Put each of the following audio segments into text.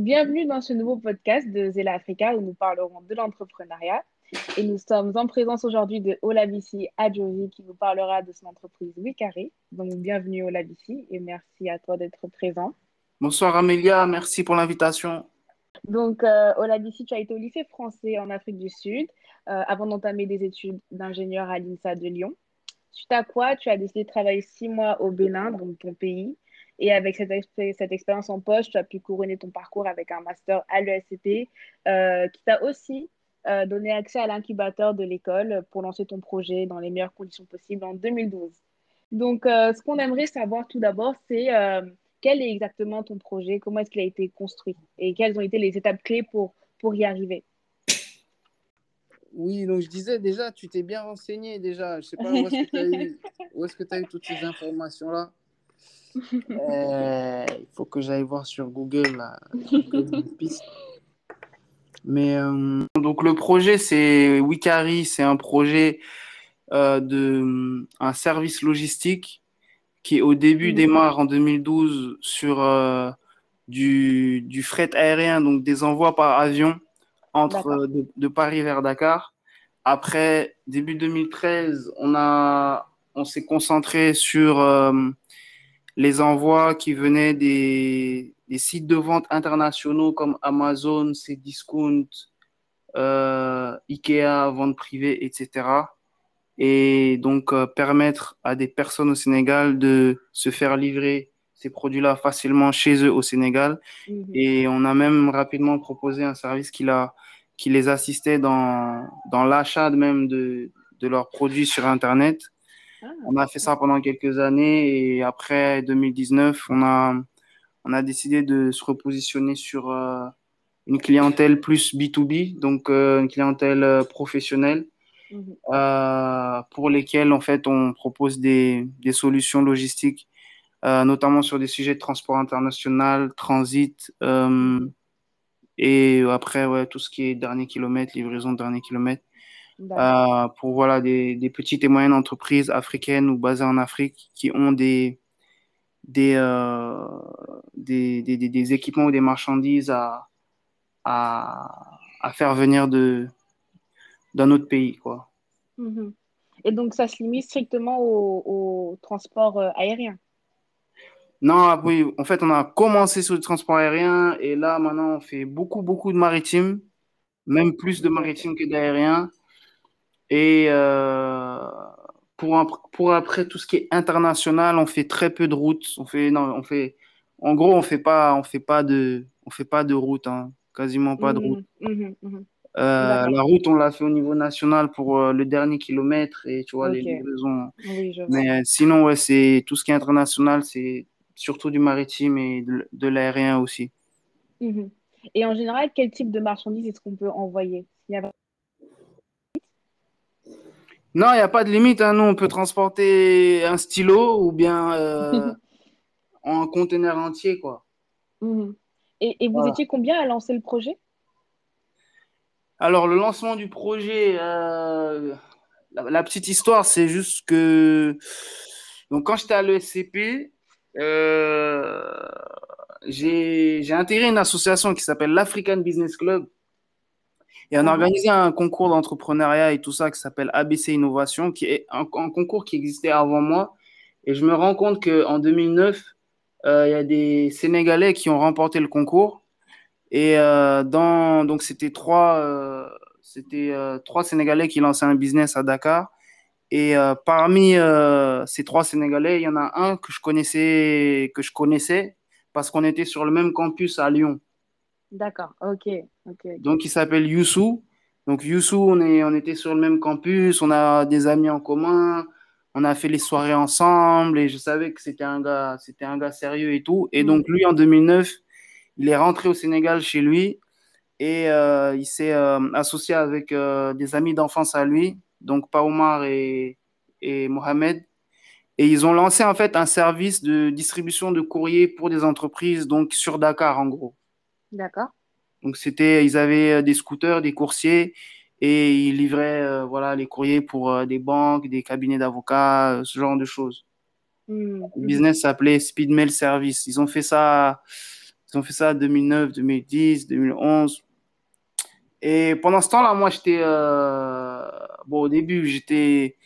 bienvenue dans ce nouveau podcast de Zela Africa où nous parlerons de l'entrepreneuriat. Et nous sommes en présence aujourd'hui de Olavissi Adjovi qui nous parlera de son entreprise Wikari. Donc, bienvenue Olavissi et merci à toi d'être présent. Bonsoir Amélia, merci pour l'invitation. Donc, euh, tu as été au lycée français en Afrique du Sud euh, avant d'entamer des études d'ingénieur à l'INSA de Lyon. Suite à quoi, tu as décidé de travailler six mois au Bénin, donc ton pays, et avec cette, cette expérience en poche, tu as pu couronner ton parcours avec un master à l'ESCP euh, qui t'a aussi euh, donné accès à l'incubateur de l'école pour lancer ton projet dans les meilleures conditions possibles en 2012. Donc, euh, ce qu'on aimerait savoir tout d'abord, c'est quel est exactement ton projet, comment est-ce qu'il a été construit? Et quelles ont été les étapes clés pour, pour y arriver? Oui, donc je disais déjà, tu t'es bien renseigné déjà. Je sais pas où est-ce que tu as, as, eu toutes ces informations-là. Euh, il faut que j'aille voir sur Google piste. Mais euh, donc le projet c'est Wikari, c'est un projet euh, de un service logistique qui au début démarre en 2012 sur du, du, fret aérien, donc des envois par avion entre de, de, Paris vers Dakar. Après début 2013, on a on s'est concentré sur les envois qui venaient des, sites de vente internationaux comme Amazon, Cdiscount, euh, Ikea, vente privée, etc. Et donc euh, permettre à des personnes au Sénégal de se faire livrer ces produits-là facilement chez eux au Sénégal. Mhm. Et on a même rapidement proposé un service qui, a, qui les assistait dans, dans l'achat même de, de leurs produits sur Internet. Ah, on a fait ça pendant quelques années et après 2019, on a, on a décidé de se repositionner sur euh, une clientèle plus B2B, donc euh, une clientèle euh, professionnelle, mhm. pour lesquelles en fait on propose des, des solutions logistiques, notamment sur des sujets de transport international, transit, et après ouais, tout ce qui est dernier kilomètre, livraison de dernier kilomètre. Euh, pour voilà, des, des, petites et moyennes entreprises africaines ou basées en Afrique qui ont des, des, euh, des, des, des, équipements ou des marchandises à, à, à faire venir d'un autre pays. Quoi. Mhm. Et donc, ça se limite strictement au, au transport euh, aérien? Non, ah oui, en fait, on a commencé sur le transport aérien et là, maintenant, on fait beaucoup, beaucoup de maritime, même plus de maritime que d'aérien. Et euh, pour, pour après tout ce qui est international, on fait très peu de routes. On fait, non, on fait, en gros, on fait pas, on fait pas de, on fait pas de route, hein. quasiment pas de mmh, route. Mmh, mmh. Euh, la route, on l'a fait au niveau national pour euh, le dernier kilomètre et tu vois les livraisons. Mais sinon, ouais, c'est tout ce qui est international, c'est surtout du maritime et de, l'aérien aussi. Et en général, quel type de marchandises est-ce qu'on peut envoyer? Non, il n'y a pas de limite. Hein. Nous, on peut transporter un stylo ou bien euh, un conteneur entier. quoi. Mhm. Et, vous étiez combien à lancer le projet? Alors, le lancement du projet, euh, la, petite histoire, c'est juste que donc, quand j'étais à l'ESCP, euh, j'ai intégré une association qui s'appelle l'African Business Club et on a organisé un concours d'entrepreneuriat et tout ça qui s'appelle ABC Innovation, qui est un, concours qui existait avant moi. Et je me rends compte qu'en 2009, euh, il y a des Sénégalais qui ont remporté le concours. Et euh, dans, donc, c'était trois, euh, c'était trois Sénégalais qui lançaient un business à Dakar. Et parmi ces trois Sénégalais, il y en a un que je connaissais, que je connaissais parce qu'on était sur le même campus à Lyon. D'accord, ok. Donc, il s'appelle Youssou. Donc, Youssou, on, est, on était sur le même campus, on a des amis en commun, on a fait les soirées ensemble et je savais que c'était un gars, c'était un gars sérieux et tout. Et donc, lui, en 2009, il est rentré au Sénégal chez lui et euh, il s'est euh, associé avec euh, des amis d'enfance à lui, donc Paomar et, et Mohamed. Et ils ont lancé en fait un service de distribution de courrier pour des entreprises, donc sur Dakar en gros. D'accord. Donc c'était, ils avaient euh, des scooters, des coursiers et ils livraient euh, voilà les courriers pour euh, des banques, des cabinets d'avocats, ce genre de choses. Mmh, le mmh. business s'appelait Speedmail Service. Ils ont fait ça, Ils ont fait ça en 2009, 2010, 2011. Et pendant ce temps-là, moi, j'étais. Bon, au début, j'étais.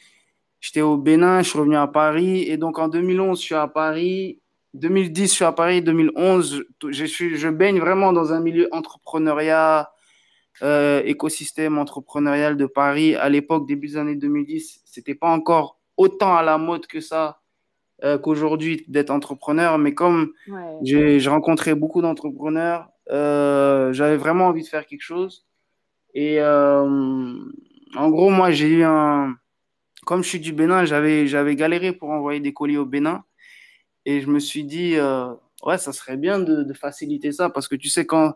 J'étais au Bénin, je suis revenu à Paris. Et donc, en 2011, je suis à Paris. 2010, je suis à Paris. 2011, je, suis, je baigne vraiment dans un milieu entrepreneuriat, euh, écosystème entrepreneurial de Paris. À l'époque, début des années 2010, c'était pas encore autant à la mode que ça euh, qu'aujourd'hui d'être entrepreneur. Mais comme j'ai rencontré beaucoup d'entrepreneurs, euh, j'avais vraiment envie de faire quelque chose. Et en gros, moi, j'ai eu un. Comme je suis du Bénin, j'avais galéré pour envoyer des colis au Bénin. Et je me suis dit, ouais, ça serait bien de, de faciliter ça parce que tu sais, quand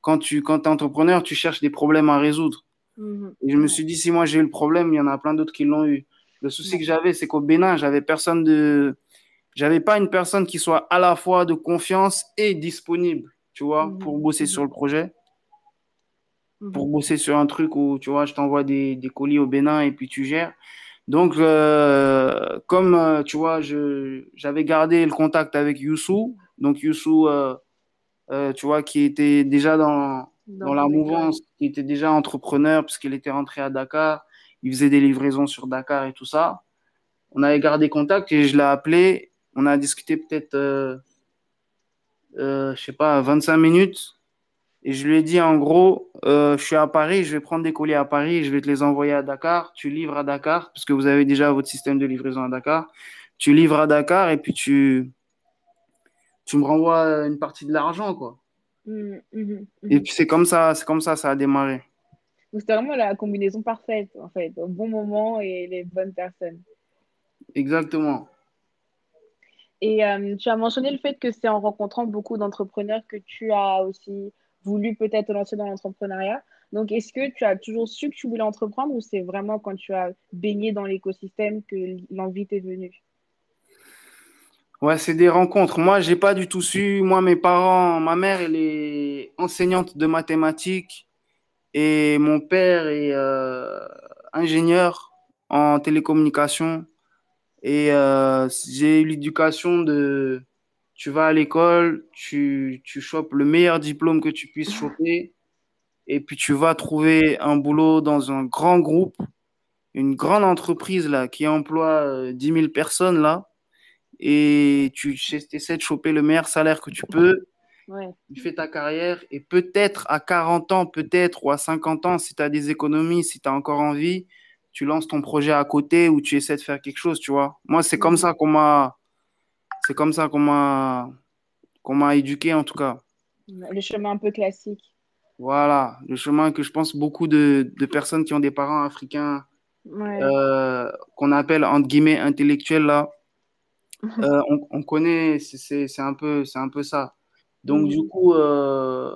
quand tu quand es entrepreneur, tu cherches des problèmes à résoudre. Mhm. Et je me suis dit, si moi j'ai eu le problème, il y en a plein d'autres qui l'ont eu. Le souci que j'avais, c'est qu'au Bénin, j'avais personne de. J'avais pas une personne qui soit à la fois de confiance et disponible, tu vois, mhm. pour bosser sur le projet. Mhm. Pour bosser sur un truc où, tu vois, je t'envoie des, des, colis au Bénin et puis tu gères. Donc, euh, comme, euh, tu vois, j'avais gardé le contact avec Youssou. Donc, Youssou, euh, tu vois, qui était déjà dans, dans, la mouvance, qui était déjà entrepreneur, puisqu'il était rentré à Dakar. Il faisait des livraisons sur Dakar et tout ça. On avait gardé contact et je l'ai appelé. On a discuté peut-être, je sais pas, 25 minutes. Et je lui ai dit, en gros, euh, je suis à Paris, je vais prendre des colis à Paris, je vais te les envoyer à Dakar. Tu livres à Dakar, puisque vous avez déjà votre système de livraison à Dakar. Tu livres à Dakar et puis tu, tu me renvoies une partie de l'argent, quoi. Mmh, mmh, mmh. Et puis c'est comme ça, c'est comme ça, ça a démarré. C'était vraiment la combinaison parfaite, en fait, au bon moment et les bonnes personnes. Exactement. Et euh, tu as mentionné le fait que c'est en rencontrant beaucoup d'entrepreneurs que tu as aussi voulu peut-être lancer dans l'entrepreneuriat. Donc, est-ce que tu as toujours su que tu voulais entreprendre ou c'est vraiment quand tu as baigné dans l'écosystème que l'envie t'est venue? Ouais, c'est des rencontres. Moi, j'ai pas du tout su. Moi, mes parents, ma mère, elle est enseignante de mathématiques et mon père est euh, ingénieur en télécommunication. Et euh, j'ai eu l'éducation de tu vas à l'école, tu, tu chopes le meilleur diplôme que tu puisses choper, et puis tu vas trouver un boulot dans un grand groupe, une grande entreprise là, qui emploie 10 euh, 000 personnes là et tu essaies de choper le meilleur salaire que tu peux. Tu fais ta carrière et peut-être à 40 ans, peut-être, ou à 50 ans, si tu as des économies, si tu as encore envie, tu lances ton projet à côté ou tu essaies de faire quelque chose, tu vois. Moi, c'est comme ça qu'on m'a c'est comme ça qu'on m'a qu'on m'a éduqué en tout cas. Le chemin un peu classique. Voilà, le chemin que je pense beaucoup de, de personnes qui ont des parents africains euh, qu'on appelle entre guillemets intellectuels là, euh, on, connaît, c'est un, peu, un peu ça. Donc, du coup, euh,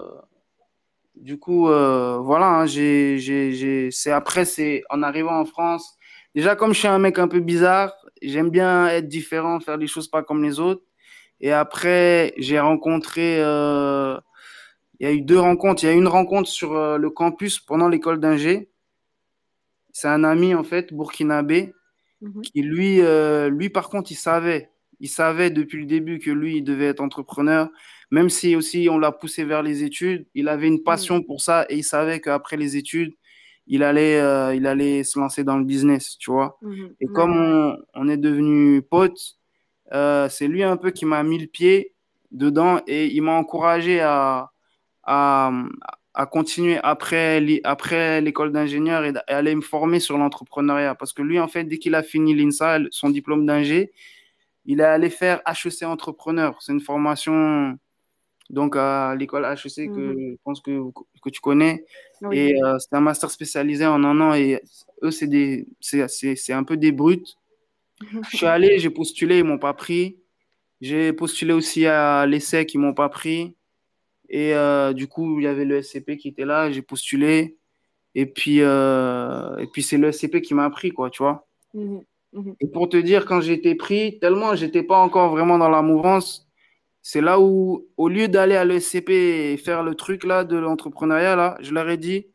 du coup voilà, hein, c'est après, c'est en arrivant en France. Déjà, comme je suis un mec un peu bizarre, j'aime bien être différent, faire les choses pas comme les autres. Et après, j'ai rencontré, il y a eu deux rencontres. Il y a eu une rencontre sur le campus pendant l'école d'ingé. C'est un ami, en fait, burkinabé, mhm. qui lui, lui, par contre, il savait il savait depuis le début que lui, il devait être entrepreneur, même si aussi on l'a poussé vers les études. Il avait une passion mm. pour ça et il savait qu'après les études, il allait, euh, il allait se lancer dans le business, tu vois. Mm-hmm. Et comme on, est devenu potes, euh, c'est lui un peu qui m'a mis le pied dedans et il m'a encouragé à, à, continuer après, après l'école d'ingénieur et, et aller me former sur l'entrepreneuriat. Parce que lui, en fait, dès qu'il a fini l'INSA, son diplôme d'ingé, il est allé faire HEC entrepreneur. C'est une formation donc à l'école HEC que mhm. je pense que, que tu connais. Et euh, c'est un master spécialisé en un an. Et eux, c'est, des, c'est, c'est, un peu des brutes. je suis allé, j'ai postulé, ils ne m'ont pas pris. J'ai postulé aussi à l'ESSEC, ils ne m'ont pas pris. Et euh, du coup, il y avait le SCP qui était là, j'ai postulé. Et puis, euh, et puis c'est le SCP qui m'a pris, quoi, tu vois. Mhm. Mhm. Et pour te dire, quand j'étais pris, tellement j'étais pas encore vraiment dans la mouvance, c'est là où, au lieu d'aller à l'ESCP et faire le truc là de l'entrepreneuriat, là, je leur ai dit,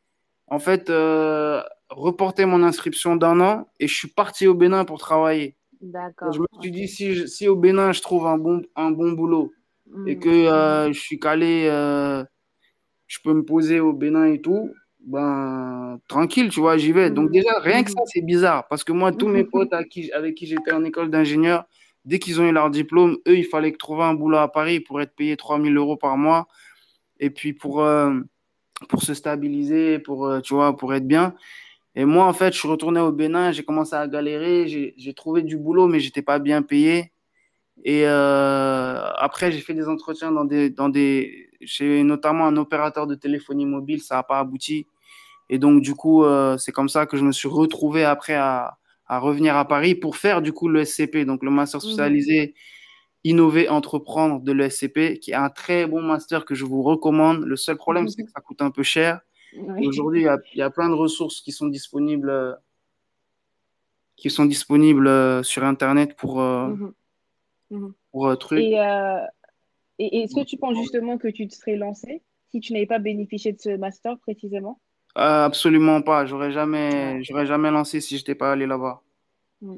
en fait, euh, reporter mon inscription d'un an et je suis parti au Bénin pour travailler. D'accord. Je me suis dit, si, si, au Bénin je trouve un bon, un bon boulot, et Mhm. que euh, je suis calé, euh, je peux me poser au Bénin et tout, ben tranquille, tu vois, j'y vais. Donc Mhm. déjà, rien que ça, Mhm. c'est bizarre parce que moi, tous mes potes à qui, avec qui j'étais en école d'ingénieur, dès qu'ils ont eu leur diplôme, eux, il fallait trouver un boulot à Paris pour être payé 3000 euros par mois et puis pour, euh, pour se stabiliser, pour, euh, tu vois, pour être bien. Et moi, en fait, je suis retourné au Bénin, j'ai commencé à galérer, j'ai trouvé du boulot, mais j'étais pas bien payé. Et euh, après, j'ai fait des entretiens dans des, dans des, chez notamment un opérateur de téléphonie mobile, ça n'a pas abouti. Et donc, du coup, c'est comme ça que je me suis retrouvé après à, à revenir à Paris pour faire du coup le SCP, donc le master Mhm. spécialisé Innover, Entreprendre de l'ESCP, qui est un très bon master que je vous recommande. Le seul problème, c'est que ça coûte un peu cher. Oui. aujourd'hui, il y a, il y a plein de ressources qui sont disponibles, euh, qui sont disponibles euh, sur Internet pour, euh, Mhm. Mhm. pour euh, trucs. Et, et est-ce que tu penses justement que tu te serais lancé si tu n'avais pas bénéficié de ce master précisément? Euh, absolument pas. J'aurais jamais, j'aurais jamais lancé si je n'étais pas allé là-bas. Mm.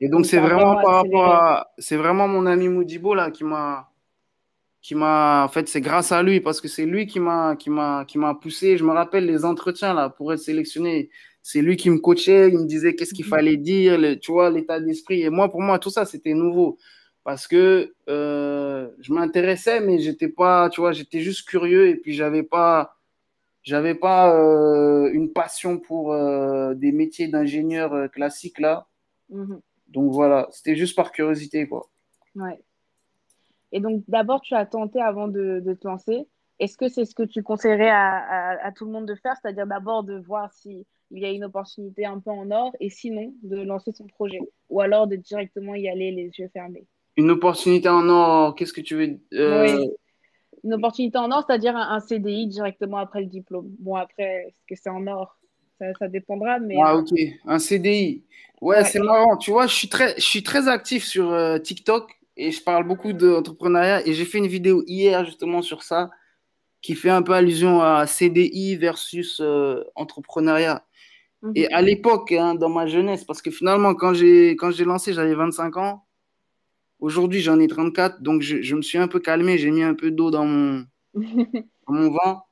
Et donc, c'est vraiment par rapport à, c'est vraiment mon ami Modibo là qui m'a, qui m'a, en fait, c'est grâce à lui parce que c'est lui qui m'a, qui m'a, qui m'a poussé. Je me rappelle les entretiens là pour être sélectionné. C'est lui qui me coachait, il me disait qu'est-ce qu'il fallait dire, le- tu vois, l'état d'esprit. Et moi, pour moi, tout ça, c'était nouveau parce que euh, je m'intéressais, mais j'étais pas, tu vois, j'étais juste curieux et puis j'avais pas, j'avais pas euh, une passion pour euh, des métiers d'ingénieur euh, classiques là. Mhm. Donc voilà, c'était juste par curiosité, quoi. Ouais. Et donc d'abord, tu as tenté avant de, de te lancer. Est-ce que c'est ce que tu conseillerais à, à- à tout le monde de faire, c'est-à-dire d'abord de voir s'il y a une opportunité un peu en or et sinon de lancer son projet ou alors de directement y aller les yeux fermés? Une opportunité en or, qu'est-ce que tu veux... euh, Oui, une opportunité en or, c'est-à-dire un, un CDI directement après le diplôme. Bon, après, est-ce que c'est en or? Ça, ça dépendra, mais Ah, ok, un CDI. Ouais, ouais. c'est marrant. Tu vois, je suis très, je suis très actif sur euh, TikTok et je parle beaucoup d'entrepreneuriat et j'ai fait une vidéo hier justement sur ça qui fait un peu allusion à CDI versus euh, entrepreneuriat. Et Mhm. à l'époque, hein, dans ma jeunesse, parce que finalement, quand j'ai lancé, j'avais 25 ans. Aujourd'hui, j'en ai 34, donc je, je me suis un peu calmé, j'ai mis un peu d'eau dans mon, dans mon vin.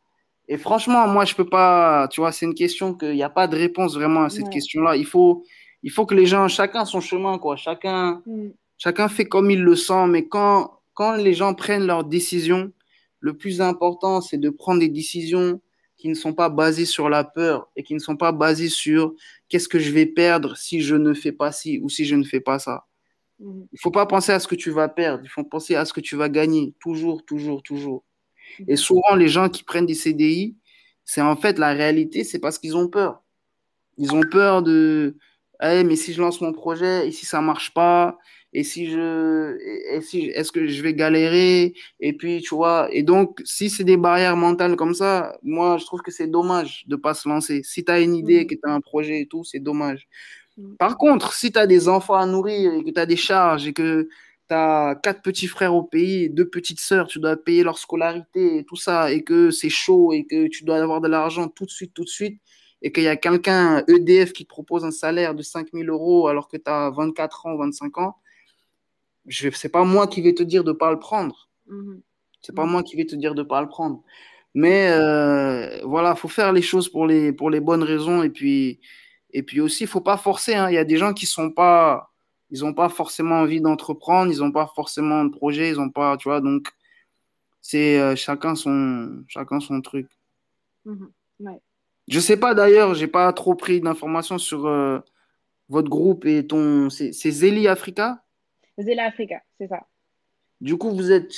Et franchement, moi, je peux pas, tu vois, c'est une question qu'il n'y a pas de réponse vraiment à cette Ouais. question-là. Il faut, il faut que les gens, chacun son chemin, quoi. Chacun, Mm. chacun fait comme il le sent. Mais quand, quand les gens prennent leurs décisions, le plus important, c'est de prendre des décisions qui ne sont pas basées sur la peur et qui ne sont pas basées sur qu'est-ce que je vais perdre si je ne fais pas ci ou si je ne fais pas ça. Mhm. Il faut pas penser à ce que tu vas perdre, il faut penser à ce que tu vas gagner. Toujours, toujours, toujours. Et Mhm. souvent, les gens qui prennent des CDI, c'est en fait la réalité, c'est parce qu'ils ont peur. Ils ont peur de, Eh, mais si je lance mon projet, et si ça marche pas, et si je, et si, est-ce que je vais galérer? Et puis, tu vois, et donc, si c'est des barrières mentales comme ça, moi, je trouve que c'est dommage de pas se lancer. Si tu as une idée, que Mhm. tu as un projet et tout, c'est dommage. Mhm. Par contre, si tu as des enfants à nourrir et que tu as des charges et que tu as quatre petits frères au pays deux petites sœurs, tu dois payer leur scolarité et tout ça, et que c'est chaud et que tu dois avoir de l'argent tout de suite, tout de suite, et qu'il y a quelqu'un, EDF, qui te propose un salaire de 5000 euros alors que tu as 24 ans, 25 ans, je, c'est pas moi qui vais te dire de pas le prendre. Mhm. C'est pas moi qui vais te dire de pas le prendre. Mais euh, voilà, faut faire les choses pour les, pour les bonnes raisons. Et puis, et puis aussi, il faut pas forcer. hein. Il y a des gens qui sont pas, ils ont pas forcément envie d'entreprendre, ils ont pas forcément de projet, ils ont pas, tu vois. Donc, c'est euh, chacun son, chacun son truc. Mhm. Ouais. Je sais pas d'ailleurs, j'ai pas trop pris d'informations sur euh, votre groupe et ton, c'est Zeli Africa? Zela Africa, c'est ça. Du coup, vous êtes,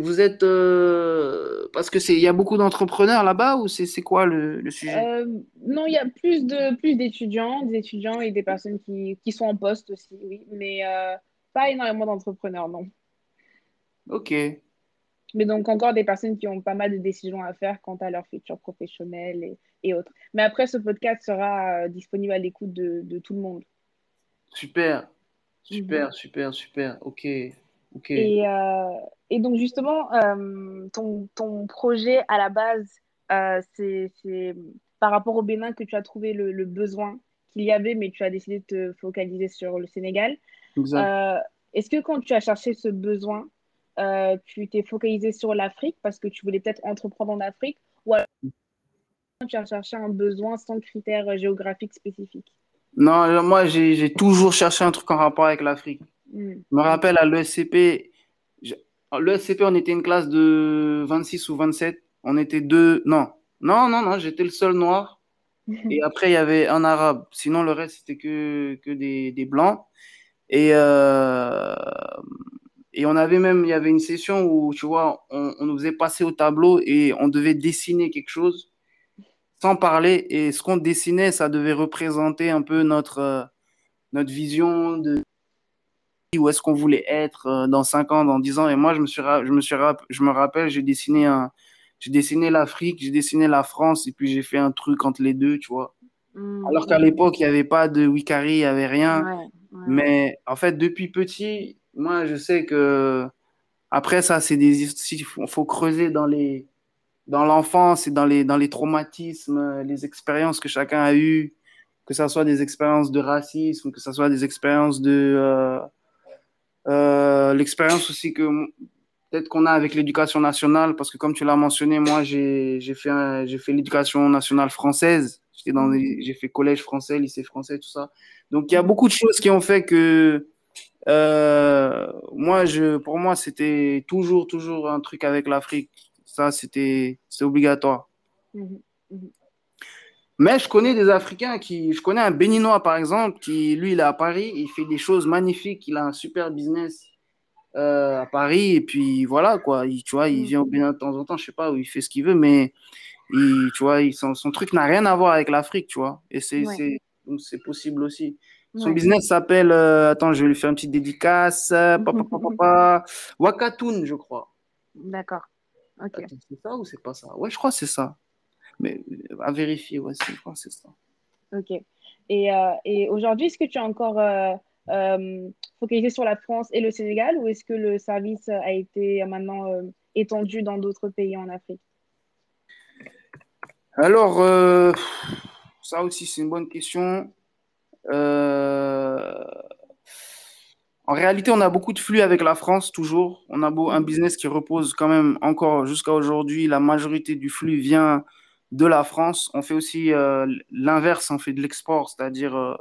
vous êtes, euh, parce que c'est, il y a beaucoup d'entrepreneurs là-bas ou c'est c'est quoi le, le sujet? Euh, non, il y a plus de plus d'étudiants, des étudiants et des personnes qui, qui sont en poste aussi, oui, mais euh, pas énormément d'entrepreneurs, non. Ok. Mais donc encore des personnes qui ont pas mal de décisions à faire quant à leur futur professionnel et, et autres. Mais après, ce podcast sera disponible à l'écoute de, de tout le monde. Super, Mhm. super, super, super. Ok, Et, euh, et donc justement, euh, ton, ton projet à la base, euh, c'est, par rapport au Bénin que tu as trouvé le, le besoin qu'il y avait, mais tu as décidé de te focaliser sur le Sénégal. Euh, est-ce que quand tu as cherché ce besoin, tu t'es focalisé sur l'Afrique parce que tu voulais peut-être entreprendre en Afrique ou alors tu as cherché un besoin sans critères géographiques spécifiques? Non, moi, j'ai toujours cherché un truc en rapport avec l'Afrique. Hmm. Je me rappelle à l'ESCP, l'ESCP, on était une classe de 26 ou 27. On était deux. Non, non, non, non, j'étais le seul noir. Et après, il y avait un arabe. Sinon, le reste, c'était que, que des, des blancs. Et, euh, et on avait même, il y avait une session où, tu vois, on, on nous faisait passer au tableau et on devait dessiner quelque chose sans parler. Et ce qu'on dessinait, ça devait représenter un peu notre, euh, notre vision de où est-ce qu'on voulait être euh, dans 5 ans, dans 10 ans. Et moi, je me, suis, je me, suis, je me rappelle, j'ai dessiné un, j'ai dessiné l'Afrique, j'ai dessiné la France, et puis j'ai fait un truc entre les deux, tu vois. Hmm. Alors qu'à l'époque, il n'y avait pas de Wikari, il n'y avait rien. Ouais, ouais. Mais en fait, depuis petit, moi, je sais que après ça, c'est des il faut, faut creuser dans les dans l'enfance et dans les dans les traumatismes, les expériences que chacun a eues, que ça soit des expériences de racisme, que ça soit des expériences de euh, euh, l'expérience aussi que peut-être qu'on a avec l'éducation nationale, parce que comme tu l'as mentionné, moi j'ai fait fait l'éducation nationale française. J'ai fait collège français, lycée français, tout ça. Donc il y a beaucoup de choses qui ont fait que euh, moi je pour moi c'était toujours toujours un truc avec l'Afrique. Ça c'était obligatoire. Mhm, mhm. Mais je connais des Africains qui je connais un Béninois par exemple qui lui il est à Paris, il fait des choses magnifiques, il a un super business euh, à Paris et puis voilà quoi, il, tu vois, il Mm. vient au Bénin de temps en temps, je sais pas où il fait ce qu'il veut mais il, tu vois, il, son, son truc n'a rien à voir avec l'Afrique, tu vois. Et c'est Ouais, possible aussi. Son ouais. business s'appelle euh, attends, je vais lui faire une petite dédicace. euh, Wakatoon, je crois. D'accord. Ok. Attends, c'est ça ou c'est pas ça? Ouais, je crois que c'est ça. Mais euh, à vérifier, ouais, c'est- je crois que c'est ça. Ok. Et, euh, et aujourd'hui, est-ce que tu es encore euh, euh, focalisé sur la France et le Sénégal ou est-ce que le service a été maintenant étendu dans d'autres pays en Afrique? Alors, ça aussi, c'est une bonne question. En réalité, on a beaucoup de flux avec la France, toujours. On a beau, un Mhm. business qui repose quand même encore jusqu'à aujourd'hui. La majorité du flux vient de la France. On fait aussi euh, l'inverse, on fait de l'export, c'est-à-dire, euh,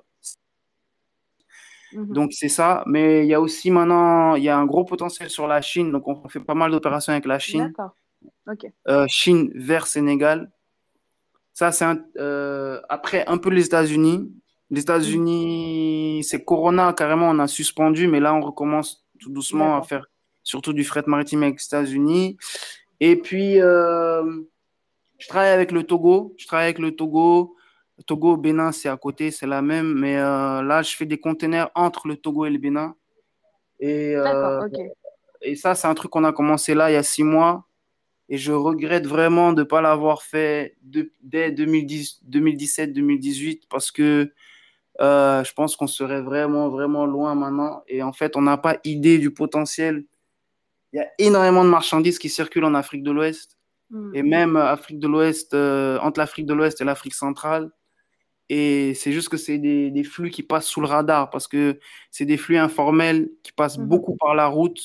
Mhm. donc c'est ça. Mais il y a aussi maintenant, il y a un gros potentiel sur la Chine. Donc, on fait pas mal d'opérations avec la Chine. D'accord. Euh, Chine vers Sénégal. Ça, c'est un- après un peu les États-Unis. Les Mhm. États-Unis, c'est Corona, carrément, on a suspendu, mais là, on recommence tout doucement à faire surtout du fret maritime avec les États-Unis. Et puis, je travaille avec le Togo. Je travaille avec le Togo. Le Togo, Bénin, c'est à côté, c'est la même. Mais euh, là, je fais des containers entre le Togo et le Bénin. Et, euh, et ça, c'est un truc qu'on a commencé là il y a six mois. Et je regrette vraiment de ne pas l'avoir fait de- dès 2010, 2017-2018 parce que euh, je pense qu'on serait vraiment, vraiment loin maintenant. Et en fait, on n'a pas idée du potentiel. Il y a énormément de marchandises qui circulent en Afrique de l'Ouest Mhm. et même euh, Afrique de l'Ouest, euh, entre l'Afrique de l'Ouest et l'Afrique centrale. Et c'est juste que c'est des, des flux qui passent sous le radar parce que c'est des flux informels qui passent Mhm. beaucoup par la route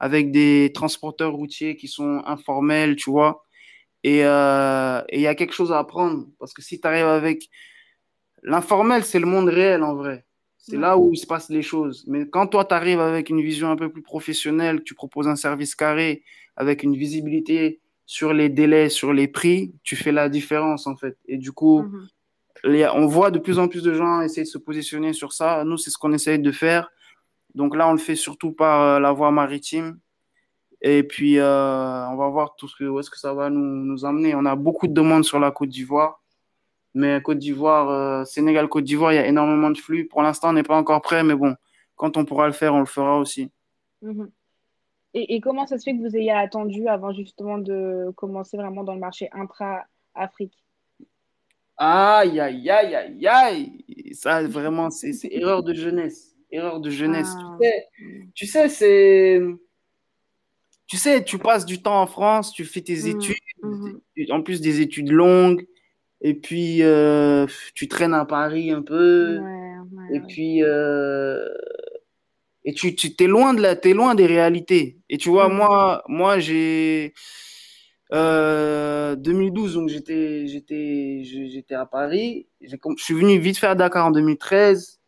avec des transporteurs routiers qui sont informels, tu vois. Et euh, il y a quelque chose à apprendre parce que si tu arrives avec l'informel, c'est le monde réel en vrai. C'est Ouais. là où il se passe les choses. Mais quand toi, tu arrives avec une vision un peu plus professionnelle, tu proposes un service carré avec une visibilité sur les délais, sur les prix, tu fais la différence en fait. Et du coup, Mhm. les- on voit de plus en plus de gens essayer de se positionner sur ça. Nous, c'est ce qu'on essaye de faire. Donc là, on le fait surtout par euh, la voie maritime. Et puis, euh, on va voir tout ce que, où est-ce que ça va nous, nous amener. On a beaucoup de demandes sur la Côte d'Ivoire. Mais Côte d'Ivoire, euh, Sénégal, Côte d'Ivoire, il y a énormément de flux. Pour l'instant, on n'est pas encore prêt. Mais bon, quand on pourra le faire, on le fera aussi. Mhm. Et, et comment ça se fait que vous ayez attendu avant justement de commencer vraiment dans le marché intra-Afrique? Aïe, aïe, aïe, aïe, aïe. Ça, vraiment, c'est erreur de jeunesse. Erreur de jeunesse. Tu Ah. sais, Mhm. tu sais, c'est. Tu sais, tu passes du temps en France, tu fais tes Mhm. études, Mhm. en plus des études longues, et puis euh, tu traînes à Paris un peu, Ouais, ouais, et ouais. puis, euh, Et tu, tu es loin de la, es loin des réalités. Et tu vois, moi, moi j'ai 2012, donc j'étais, j'étais, j'étais à Paris. Je suis venu vite faire Dakar en 2013.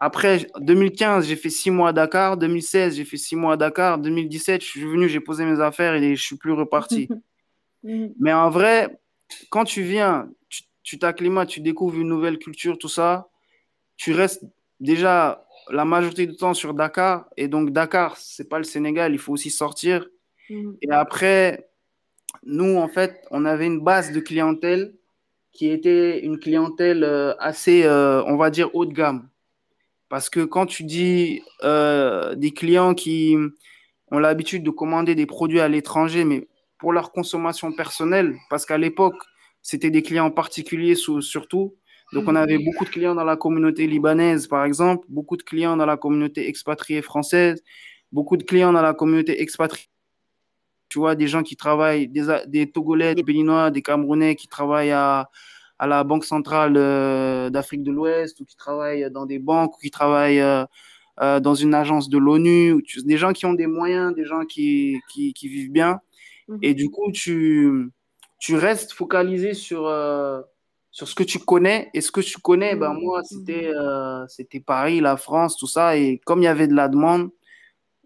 Après, 2015, j'ai fait six mois à Dakar. 2016, j'ai fait six mois à Dakar. 2017, je suis venu, j'ai posé mes affaires et je suis plus reparti. Mais en vrai, quand tu viens, tu t'acclimates, tu découvres une nouvelle culture, tout ça, tu restes déjà la majorité du temps sur Dakar. Et donc, Dakar, c'est pas le Sénégal, il faut aussi sortir. Mm. Et après, nous, en fait, on avait une base de clientèle qui était une clientèle euh, assez, euh, on va dire, haut de gamme. Parce que quand tu dis euh, des clients qui ont l'habitude de commander des produits à l'étranger, mais pour leur consommation personnelle, parce qu'à l'époque, c'était des clients particuliers surtout. Donc, on avait beaucoup de clients dans la communauté libanaise, par exemple, beaucoup de clients dans la communauté expatriée française, beaucoup de clients dans la communauté expatriée. Tu vois, des gens qui travaillent, des, des Togolais, des Béninois, des Camerounais qui travaillent à, à la Banque centrale euh, d'Afrique de l'Ouest ou qui travaillent dans des banques ou qui travaillent euh, euh, dans une agence de l'ONU. Des gens qui ont des moyens, des gens qui, qui, qui vivent bien. Mhm. Et du coup, tu, tu restes focalisé sur, sur ce que tu connais. Et ce que tu connais, ben, mmh. moi, c'était mmh. euh, c'était Paris, la France, tout ça. Et comme il y avait de la demande,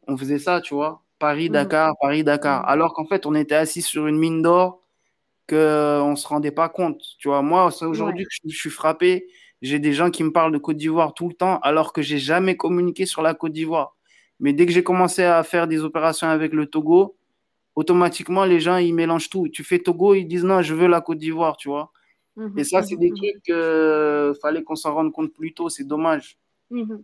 on faisait ça, tu vois. Paris, mmh. Dakar, Paris, Dakar. Alors qu'en fait, on était assis sur une mine d'or qu'on ne se rendait pas compte. Tu vois, moi, c'est aujourd'hui que je, suis frappé. J'ai des gens qui me parlent de Côte d'Ivoire tout le temps, alors que j'ai jamais communiqué sur la Côte d'Ivoire. Mais dès que j'ai commencé à faire des opérations avec le Togo, automatiquement, les gens, ils mélangent tout. Tu fais Togo, ils disent non, je veux la Côte d'Ivoire, tu vois. Mhm, et ça, c'est des mhm, trucs qu'il euh, fallait qu'on s'en rende compte plus tôt. C'est dommage. Mhm,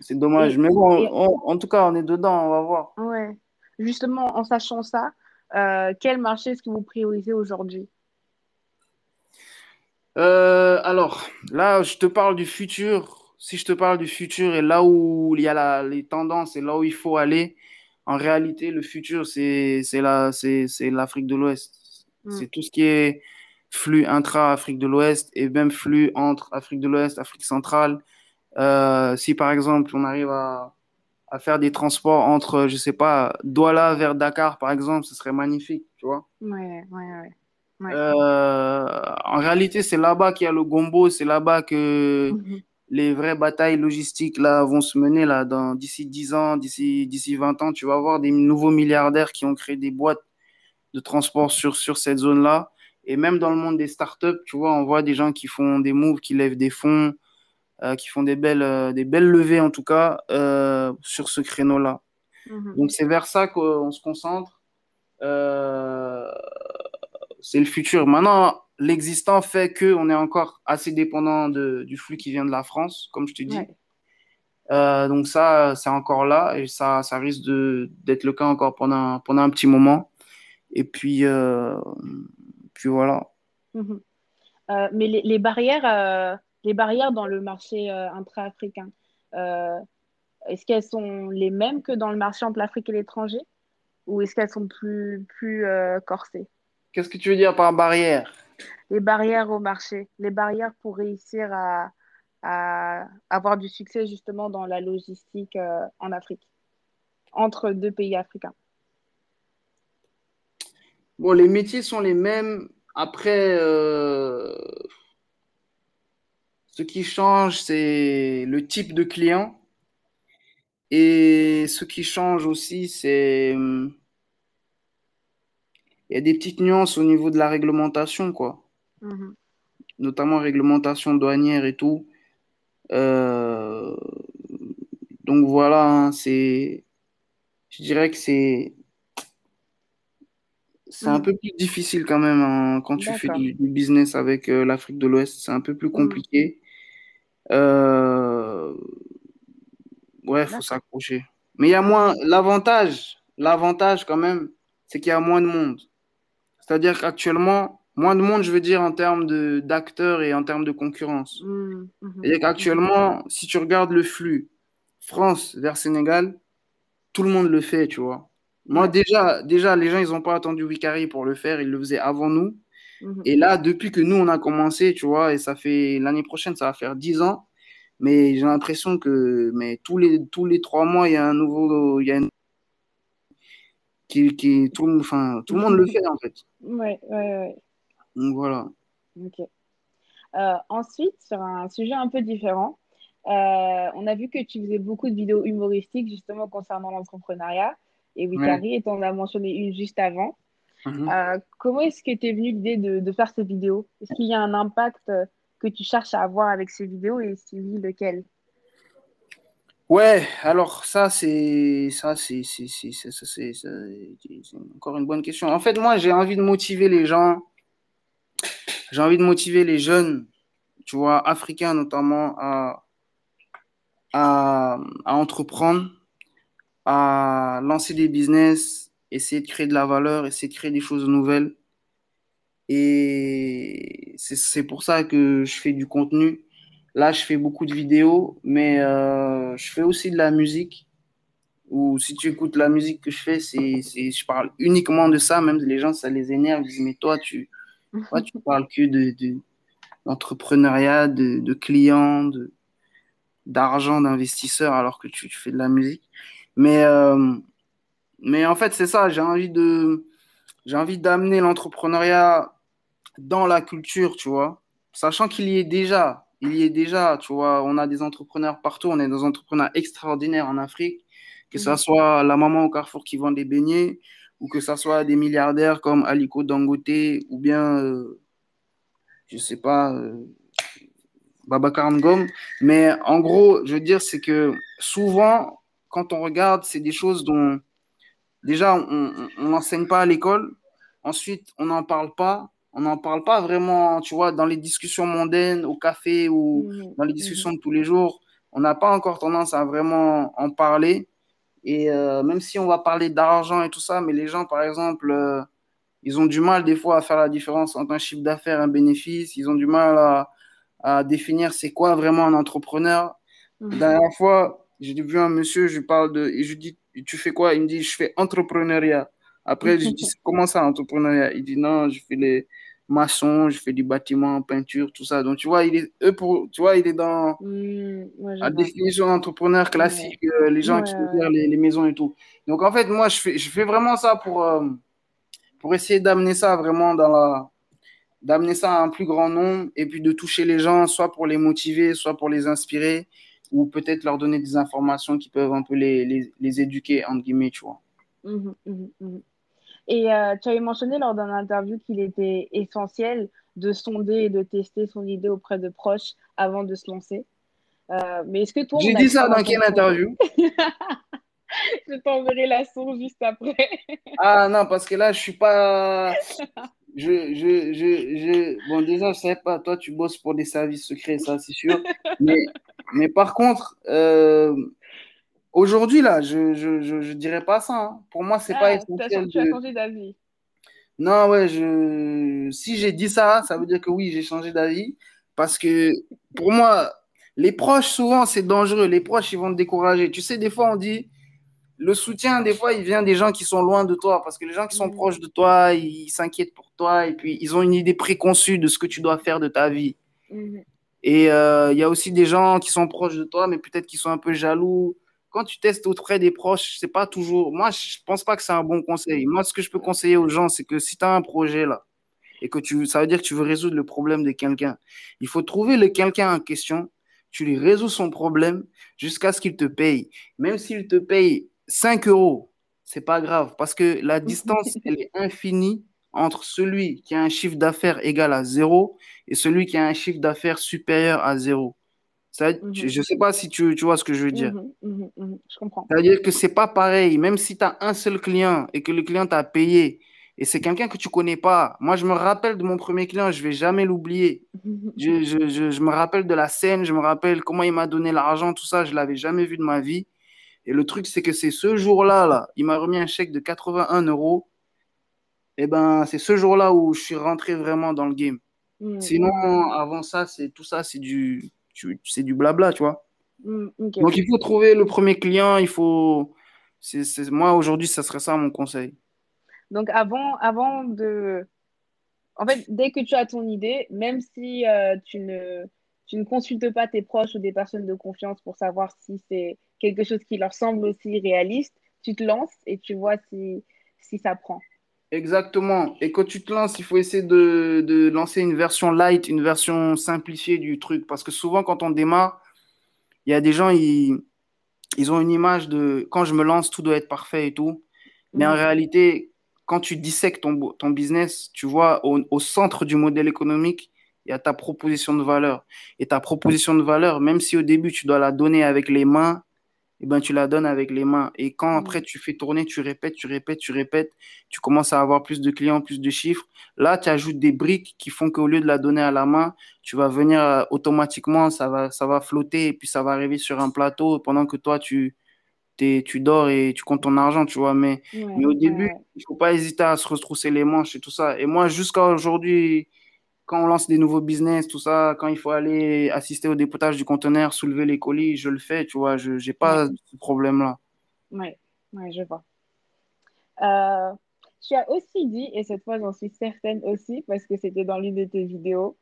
c'est dommage. Mais bon, en tout cas, on est dedans, on va voir. Ouais. Justement, en sachant ça, euh, quel marché est-ce que vous priorisez aujourd'hui? Euh, Alors, là, je te parle du futur. Si je te parle du futur et là où il y a les tendances et là où il faut aller, en réalité, le futur, c'est l'Afrique de l'Ouest. Mm. C'est tout ce qui est flux intra-Afrique de l'Ouest et même flux entre Afrique de l'Ouest, Afrique centrale. Euh, si par exemple, on arrive à, à, faire des transports entre, je sais pas, Douala vers Dakar, par exemple, ce serait magnifique, tu vois. Ouais, ouais, ouais. Euh, en réalité, c'est là-bas qu'il y a le gombo, c'est là-bas que mm-hmm les vraies batailles logistiques là vont se mener là dans d'ici 10 ans, d'ici d'ici 20 ans, tu vas voir des nouveaux milliardaires qui ont créé des boîtes de transport sur sur cette zone-là et même dans le monde des startups, tu vois, on voit des gens qui font des moves, qui lèvent des fonds, euh, qui font des belles euh, des belles levées en tout cas euh, sur ce créneau-là. Mhm. Donc c'est vers ça qu'on se concentre. c'est le futur. Maintenant, l'existant fait qu'on est encore assez dépendant de, du flux qui vient de la France, comme je te dis. Donc ça, c'est encore là et ça, ça risque d'être le cas encore pendant, pendant un petit moment. Et puis, puis voilà. Mhm. Euh, mais les, les barrières, les barrières dans le marché intra-africain, est-ce qu'elles sont les mêmes que dans le marché entre l'Afrique et l'étranger? Ou est-ce qu'elles sont plus, plus corsées? Qu'est-ce que tu veux dire par barrière? Les barrières au marché, les barrières pour réussir à, avoir du succès justement dans la logistique euh, en Afrique, entre deux pays africains Bon, les métiers sont les mêmes. Après, euh, ce qui change, c'est le type de client. Et ce qui change aussi, c'est il y a des petites nuances au niveau de la réglementation, quoi. Mhm. Notamment réglementation douanière et tout. Euh, donc voilà, hein, c'est. Je dirais que c'est. C'est un mhm. peu plus difficile quand même hein, quand tu fais du, business avec euh, l'Afrique de l'Ouest. C'est un peu plus mhm. compliqué. Euh, ouais, il faut s'accrocher. Mais il y a moins. L'avantage, l'avantage quand même, c'est qu'il y a moins de monde. C'est-à-dire qu'actuellement, Moins de monde, je veux dire, en termes d'acteurs et en termes de concurrence. Mmh, mmh. Et qu'actuellement, si tu regardes le flux France vers Sénégal, tout le monde le fait, tu vois. Moi, déjà, déjà, les gens, ils n'ont pas attendu Wikari pour le faire, ils le faisaient avant nous. Mmh. Et là, depuis que nous, on a commencé, tu vois, et ça fait l'année prochaine, ça va faire 10 ans, mais j'ai l'impression que mais tous les tous les trois mois il y a un nouveau il y a une... qui, qui tout, enfin, tout le monde le fait en fait. Ouais, ouais, ouais. Donc voilà. Ok. Euh, ensuite, sur un sujet un peu différent, euh, on a vu que tu faisais beaucoup de vidéos humoristiques justement concernant l'entrepreneuriat. Et Wikari, et tu en as mentionné une juste avant. Mhm. Euh, comment est-ce que t'es venu l'idée de, de faire ces vidéos? Est-ce qu'il y a un impact euh, que tu cherches à avoir avec ces vidéos et si oui, lequel? Ouais, alors ça c'est ça c'est c'est c'est c'est ça, c'est- ça- c'est encore une bonne question. En fait, moi j'ai envie de motiver les gens, j'ai envie de motiver les jeunes, tu vois, africains notamment à à, à entreprendre, à lancer des business, essayer de créer de la valeur, essayer de créer des choses nouvelles. Et c'est pour ça que je fais du contenu. Là, je fais beaucoup de vidéos, mais euh, je fais aussi de la musique. Ou si tu écoutes la musique que je fais, c'est, je parle uniquement de ça. Même les gens, ça les énerve. Ils disent, mais toi, tu, toi, tu parles que de, de- d'entrepreneuriat, de, de clients, de, d'argent, d'investisseurs, alors que tu fais de la musique. Mais, euh, mais en fait, c'est ça. J'ai envie de, j'ai envie d'amener l'entrepreneuriat dans la culture, tu vois, sachant qu'il y est déjà, il y est déjà, tu vois, on a des entrepreneurs partout, on est des entrepreneurs extraordinaires en Afrique, que ça Mhm. soit la maman au Carrefour qui vend des beignets, ou que ça soit des milliardaires comme Aliko Dangote, ou bien, euh, je sais pas, euh, Babacar Ngom. Mais en gros, je veux dire, c'est que souvent, quand on regarde, c'est des choses dont, déjà, on n'enseigne pas à l'école, ensuite, on n'en parle pas, on n'en parle pas vraiment, tu vois, dans les discussions mondaines, au café ou Mhm, dans les mhm, discussions de tous les jours, on n'a pas encore tendance à vraiment en parler. Et euh, même si on va parler d'argent et tout ça, mais les gens, par exemple, euh, ils ont du mal des fois à faire la différence entre un chiffre d'affaires et un bénéfice. Ils ont du mal à, à définir c'est quoi vraiment un entrepreneur. La mhm. dernière fois, j'ai vu un monsieur, je lui parle de, et je lui dis, tu fais quoi? Il me dit, je fais entrepreneuriat. Après, je lui dis, comment ça, entrepreneuriat? Il dit, non, je fais les maçons, je fais du bâtiment, peinture, tout ça. Donc, tu vois, il est, eux pour, tu vois, il est dans ouais, je la définition d'entrepreneur Ouais, classique, euh, les gens ouais, qui gèrent les, les maisons et tout. Donc, en fait, moi, je fais, je fais vraiment ça pour, euh, pour essayer d'amener ça vraiment dans la, d'amener ça à un plus grand nombre et puis de toucher les gens, soit pour les motiver, soit pour les inspirer, ou peut-être leur donner des informations qui peuvent un peu les, les, les éduquer, entre guillemets, tu vois. Mhm, mhm, mhm. Et euh, tu avais mentionné lors d'un interview qu'il était essentiel de sonder et de tester son idée auprès de proches avant de se lancer. Euh, mais est-ce que toi, J'ai dit ça dans quelle interview? Je t'enverrai la source juste après. Ah non, parce que là, je suis pas. Je, je, je, je... Bon, déjà, je sais pas, toi, tu bosses pour des services secrets, ça, c'est sûr. Mais, mais par contre, euh, aujourd'hui, là, je, je, je, je dirais pas ça. hein. Pour moi, c'est pas Ah, chan- essentiel tu as changé d'avis. Non, ouais, je... si j'ai dit ça, ça veut dire que oui, j'ai changé d'avis. Parce que pour moi, les proches, souvent, c'est dangereux. Les proches, ils vont te décourager. Tu sais, des fois, on dit, le soutien, des fois, il vient des gens qui sont loin de toi. Parce que les gens qui sont Mhm, proches de toi, ils s'inquiètent pour toi. Et puis, ils ont une idée préconçue de ce que tu dois faire de ta vie. mhm, Et euh, il y a aussi des gens qui sont proches de toi, mais peut-être qui sont un peu jaloux. Quand tu testes auprès des proches, c'est pas toujours. Moi, je pense pas que c'est un bon conseil. Moi, ce que je peux conseiller aux gens, c'est que si tu as un projet là, et que tu, ça veut dire que tu veux résoudre le problème de quelqu'un, il faut trouver le quelqu'un en question, tu lui résous son problème jusqu'à ce qu'il te paye. Même s'il te paye 5 euros, c'est pas grave, parce que la distance, elle est infinie entre celui qui a un chiffre d'affaires égal à zéro et celui qui a un chiffre d'affaires supérieur à zéro. Ça, mhm, je ne sais pas si tu, tu vois ce que je veux dire. mhm, mhm. Je comprends. C'est-à-dire que c'est pas pareil, même si tu as un seul client et que le client t'a payé et c'est quelqu'un que tu connais pas. Moi, je me rappelle de mon premier client, je vais jamais l'oublier. Je, je, je, je me rappelle de la scène, je me rappelle comment il m'a donné l'argent, tout ça, je l'avais jamais vu de ma vie. Et le truc, c'est que c'est ce jour-là, là, il m'a remis un chèque de 81 euros. Et ben, c'est ce jour-là où je suis rentré vraiment dans le game. Mhm, Sinon, avant ça, c'est tout ça, c'est du, c'est du blabla, tu vois. Ok. Donc, il faut trouver le premier client, il faut. c'est- Moi, aujourd'hui, ça serait ça mon conseil. Donc, avant, avant de... En fait, dès que tu as ton idée, même si euh, tu ne, tu ne consultes pas tes proches ou des personnes de confiance pour savoir si c'est quelque chose qui leur semble aussi réaliste. Tu te lances et tu vois si, si ça prend. Exactement. Et quand tu te lances, il faut essayer de, de, lancer une version light, une version simplifiée du truc. Parce que souvent, quand on démarre, il y a des gens, ils, ils ont une image de quand je me lance, tout doit être parfait et tout. Mais en mm. réalité, quand tu dissèques ton, ton business, tu vois, au, au, centre du modèle économique, il y a ta proposition de valeur. Et ta proposition de valeur, même si au début, tu dois la donner avec les mains, eh ben, tu la donnes avec les mains. Et quand après tu fais tourner, tu répètes, tu répètes, tu répètes, tu commences à avoir plus de clients, plus de chiffres. Là, tu ajoutes des briques qui font qu'au lieu de la donner à la main, tu vas venir euh, automatiquement, ça va, ça va flotter et puis ça va arriver sur un plateau pendant que toi, tu, tu dors et tu comptes ton argent, tu vois. Mais, mais au début, il ne faut pas hésiter à se retrousser les manches et tout ça. Et moi, jusqu'à aujourd'hui, quand on lance des nouveaux business, tout ça, quand il faut aller assister au dépotage du conteneur, soulever les colis, je le fais, tu vois, je n'ai pas ce problème-là. Oui, ouais, je vois. Euh, tu as aussi dit, et cette fois j'en suis certaine aussi, parce que c'était dans l'une de tes vidéos,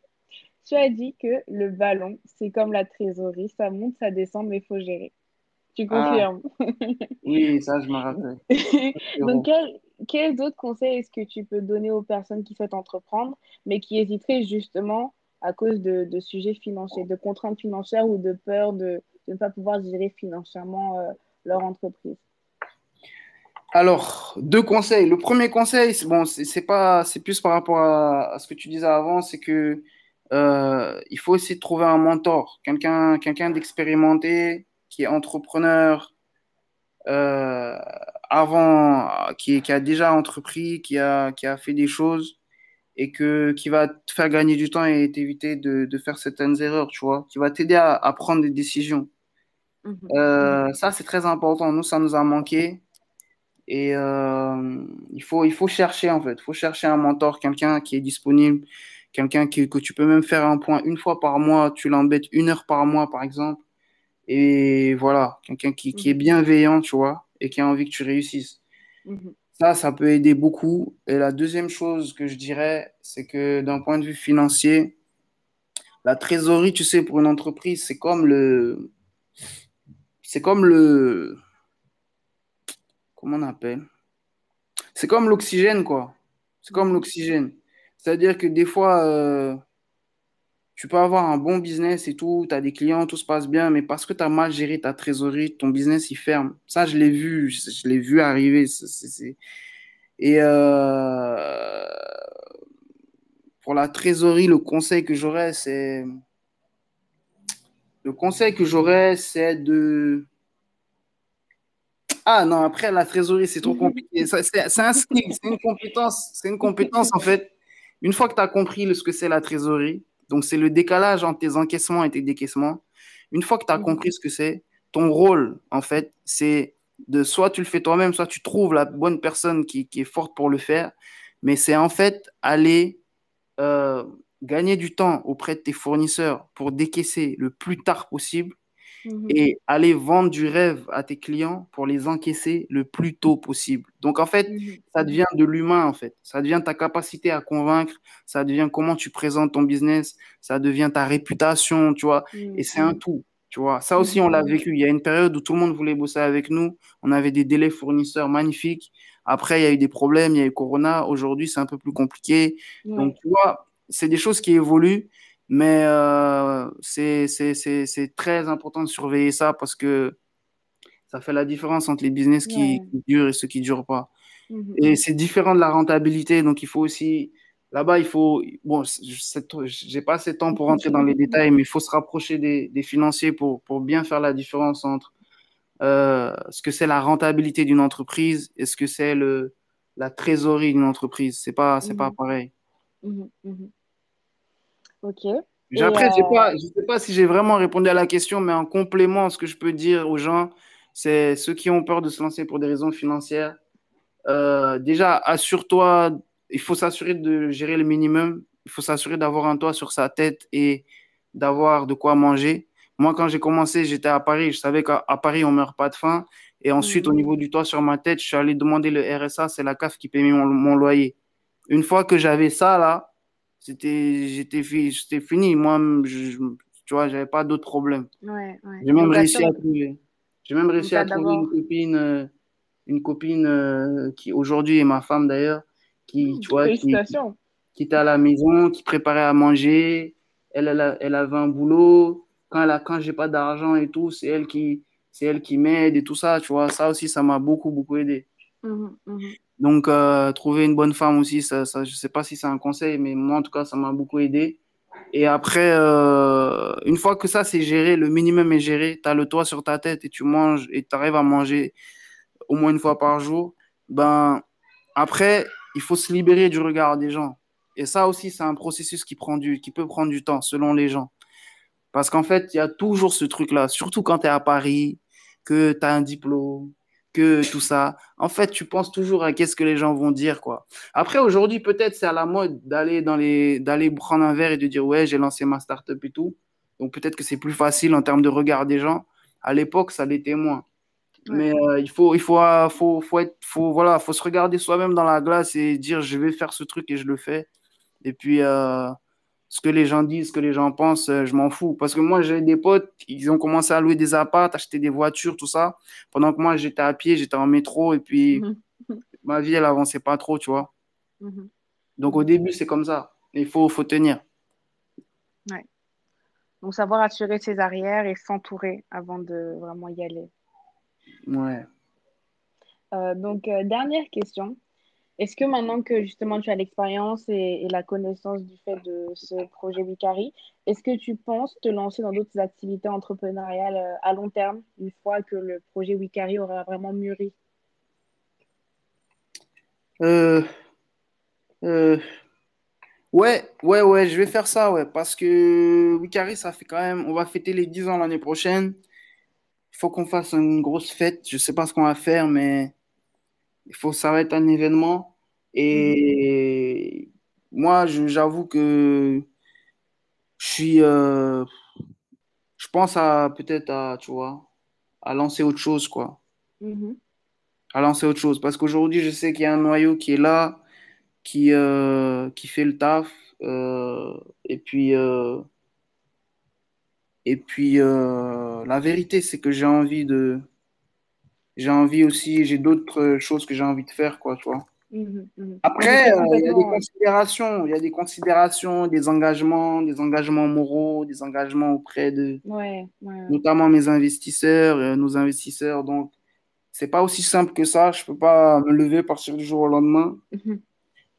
tu as dit que le ballon, c'est comme la trésorerie, ça monte, ça descend, mais il faut gérer. Tu ah. confirmes? Oui, ça, je me rappelle. Donc, quels autres conseils est-ce que tu peux donner aux personnes qui souhaitent entreprendre, mais qui hésiteraient justement à cause de, sujets financiers, de contraintes financières ou de peur de, ne pas pouvoir gérer financièrement euh, leur entreprise? Alors, deux conseils. Le premier conseil, c'est bon, c'est pas, c'est plus par rapport à, ce que tu disais avant, c'est que euh, il faut essayer de trouver un mentor, quelqu'un, quelqu'un d'expérimenté, qui est entrepreneur euh, avant, qui, qui, a déjà entrepris, qui a, qui a fait des choses et que, qui va te faire gagner du temps et t'éviter de, de, faire certaines erreurs, tu vois, qui va t'aider à, à, prendre des décisions. Mhm. Euh, ça, c'est très important. Nous, ça nous a manqué. Et euh, il, faut, il faut chercher, en fait. Il faut chercher un mentor, quelqu'un qui est disponible, quelqu'un que tu peux même faire un point une fois par mois. Tu l'embêtes une heure par mois, par exemple. Et voilà, quelqu'un qui, qui, est mhm. bienveillant, tu vois, et qui a envie que tu réussisses. Mhm. Ça, ça peut aider beaucoup. Et la deuxième chose que je dirais, c'est que d'un point de vue financier, la trésorerie, tu sais, pour une entreprise, c'est comme le. C'est comme le. Comment on appelle? C'est comme l'oxygène, quoi. C'est comme l'oxygène. C'est-à-dire que des fois, euh, tu peux avoir un bon business et tout, tu as des clients, tout se passe bien, mais parce que tu as mal géré ta trésorerie, ton business, il ferme. Ça, je l'ai vu, je, l'ai vu arriver. Et euh, pour la trésorerie, le conseil que j'aurais, c'est... Le conseil que j'aurais, c'est de... Ah non, après, la trésorerie, c'est trop compliqué. C'est un skill, c'est une compétence. C'est une compétence, en fait. Une fois que tu as compris ce que c'est la trésorerie, donc, c'est le décalage entre tes encaissements et tes décaissements. Une fois que tu as mhm. compris ce que c'est, ton rôle, en fait, c'est de soit tu le fais toi-même, soit tu trouves la bonne personne qui, est forte pour le faire. Mais c'est en fait aller euh, gagner du temps auprès de tes fournisseurs pour décaisser le plus tard possible Mhm. et aller vendre du rêve à tes clients pour les encaisser le plus tôt possible. Donc, en fait, mhm. ça devient de l'humain, en fait. Ça devient ta capacité à convaincre, ça devient comment tu présentes ton business, ça devient ta réputation, tu vois. Et c'est un mhm. tout, tu vois. Ça aussi, on l'a vécu. Il y a une période où tout le monde voulait bosser avec nous. On avait des délais fournisseurs magnifiques. Après, il y a eu des problèmes, il y a eu Corona. Aujourd'hui, c'est un peu plus compliqué. Donc, tu vois, c'est des choses qui évoluent. Mais euh, c'est très important de surveiller ça parce que ça fait la différence entre les business qui, durent et ceux qui ne durent pas. Mhm. Et c'est différent de la rentabilité. Donc, il faut aussi. Là-bas, il faut. Bon, je n'ai pas assez de temps pour rentrer dans les détails, mais il faut se rapprocher des, des financiers pour, pour, bien faire la différence entre euh, ce que c'est la rentabilité d'une entreprise et ce que c'est la trésorerie d'une entreprise. Ce n'est pas, pas mhm. pareil. Mhm, Ok. Après, euh, je ne sais pas si j'ai vraiment répondu à la question, mais en complément, ce que je peux dire aux gens, c'est ceux qui ont peur de se lancer pour des raisons financières. Euh, déjà, assure-toi, il faut s'assurer de gérer le minimum. Il faut s'assurer d'avoir un toit sur sa tête et d'avoir de quoi manger. Moi, quand j'ai commencé, j'étais à Paris. Je savais qu'à Paris, on ne meurt pas de faim. Et ensuite, au mhm. niveau du toit sur ma tête, je suis allé demander le RSA. C'est la CAF qui paye mon, mon loyer. Une fois que j'avais ça, là, c'était j'étais fini moi tu Tu vois, j'avais pas d'autres problèmes. Ouais, ouais. J'ai même réussi à trouver. J'ai même réussi à trouver une copine, euh, une copine euh, qui aujourd'hui est ma femme d'ailleurs, qui, Hmm, tu vois, qui, qui était à la maison, qui préparait à manger. Elle, elle, a- elle avait un boulot. Quand elle a, quand j'ai pas d'argent et tout, c'est elle qui, c'est elle qui m'aide et tout ça, tu vois. Ça aussi, ça m'a beaucoup, beaucoup aidé. Mhm, mhm. Donc, euh, trouver une bonne femme aussi, ça, je sais pas si c'est un conseil, mais moi, en tout cas, ça m'a beaucoup aidé. Et après, euh, une fois que ça, c'est géré, le minimum est géré, tu as le toit sur ta tête et tu manges et tu arrives à manger au moins une fois par jour, ben, après, il faut se libérer du regard des gens. Et ça aussi, c'est un processus qui prend du, qui peut prendre du temps selon les gens. Parce qu'en fait, il y a toujours ce truc-là, surtout quand tu es à Paris, que tu as un diplôme, que tout ça. En fait, tu penses toujours à qu'est-ce que les gens vont dire, quoi. Après, aujourd'hui, peut-être c'est à la mode d'aller dans les, d'aller prendre un verre et de dire, ouais, j'ai lancé ma startup et tout. Donc peut-être que c'est plus facile en termes de regard des gens. À l'époque, ça l'était moins. Ouais. Mais euh, il faut, il faut, euh, faut, faut être, faut, voilà, faut se regarder soi-même dans la glace et dire, je vais faire ce truc et je le fais. Et puis, euh, ce que les gens disent, ce que les gens pensent, euh, je m'en fous. Parce que moi, j'ai des potes, ils ont commencé à louer des apparts, acheter des voitures, tout ça. Pendant que moi, j'étais à pied, j'étais en métro, et puis ma vie, elle avançait pas trop, tu vois. mhm, Donc, au début, c'est comme ça. Il faut, faut tenir. Ouais. Donc, savoir assurer ses arrières et s'entourer avant de vraiment y aller. Ouais. Euh, donc, euh, dernière question. Est-ce que maintenant que justement tu as l'expérience et, la connaissance du fait de ce projet Wikari, est-ce que tu penses te lancer dans d'autres activités entrepreneuriales euh, à long terme, une fois que le projet Wikari aura vraiment mûri? Euh, euh, ouais, ouais, ouais, je vais faire ça, ouais. Parce que Wikari, ça fait quand même, on va fêter les 10 ans l'année prochaine. Il faut qu'on fasse une grosse fête. Je sais pas ce qu'on va faire, mais il faut, ça va être un événement. Mhm, Et moi, je- j'avoue que je suis, euh, je pense à peut-être à, tu vois, à lancer autre chose, quoi. mhm, À lancer autre chose. Parce qu'aujourd'hui, je sais qu'il y a un noyau qui est là, qui, euh, qui fait le taf. euh, et puis, et puis la vérité, c'est que j'ai envie de, j'ai envie aussi, j'ai d'autres choses que j'ai envie de faire, quoi, tu vois. mhm, mhm. Après, sais euh, il y a des complètement. considérations, il y a des considérations, des engagements, des engagements moraux, des engagements auprès de, Ouais, ouais, ouais. notamment mes investisseurs, euh, nos investisseurs. Donc, c'est pas aussi simple que ça. Je peux pas me lever, partir du jour au lendemain. Mhm,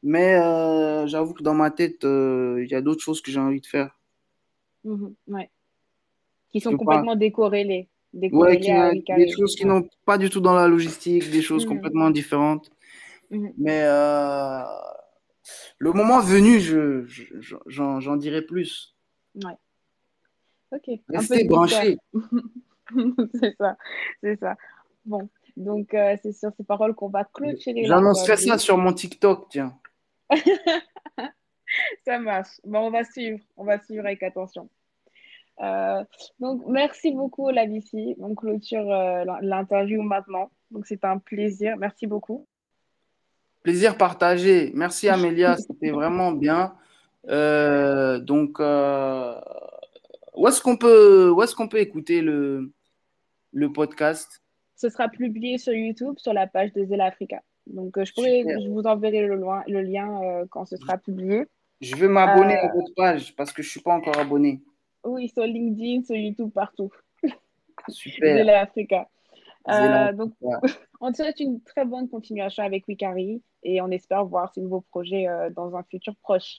Mais euh, j'avoue que dans ma tête, euh, il y a d'autres choses que j'ai envie de faire. ouais. Qui sont peux pas. complètement décorrélés, Ouais, qui à des choses qui n'ont pas du tout dans la logistique, des choses Mhm, complètement différentes. mhm, Mais euh, le moment venu, je, je- je- j'en, j'en dirai plus. ouais. Ok, Restez branchés. C'est ça, c'est ça. Bon, donc euh, c'est sur ces paroles qu'on va clôturer J'annoncerai ça sur mon TikTok, tiens. Ça marche. Bon, on va suivre, on va suivre avec attention. Euh, donc, merci beaucoup, Lavici. On clôture euh, l'interview maintenant. Donc, c'est un plaisir. Merci beaucoup. Plaisir partagé. Merci Amélia, c'était vraiment bien. Euh, donc, où est-ce qu'on peut, où est-ce qu'on peut écouter le, le podcast? Ce sera publié sur YouTube, sur la page de Zela Africa. Donc, je pourrais, Super. je vous enverrai le, loin- le lien quand ce sera publié. Je vais m'abonner à votre page parce que je suis pas encore abonné. Oui, sur LinkedIn, sur YouTube, partout. Super. Zela Africa. Zéland. Euh, donc, on te souhaite une très bonne continuation avec Wikari et on espère voir ces nouveaux projets euh, dans un futur proche.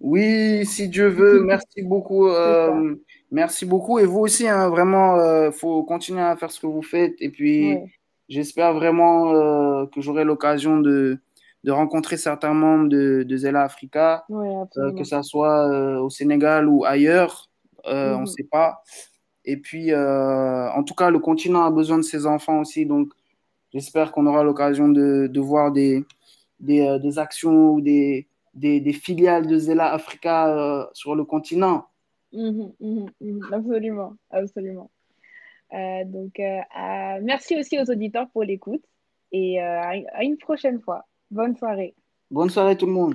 Oui, si Dieu veut, merci beaucoup. Euh, merci beaucoup. Et vous aussi, hein, vraiment, il faut continuer à faire ce que vous faites. Et puis, Ouais. j'espère vraiment euh, que j'aurai l'occasion de, de rencontrer certains membres de, de Zella Africa, Ouais, euh, que ça soit euh, au Sénégal ou ailleurs, euh, on ne Mhm. sait pas. Et puis, euh, en tout cas, le continent a besoin de ses enfants aussi. Donc, j'espère qu'on aura l'occasion de, de voir des, des, euh, des actions ou des, des, des filiales de Zella Africa sur le continent. Mhm, mhm. Absolument, absolument. Donc, merci aussi aux auditeurs pour l'écoute et à une prochaine fois. Bonne soirée. Bonne soirée tout le monde.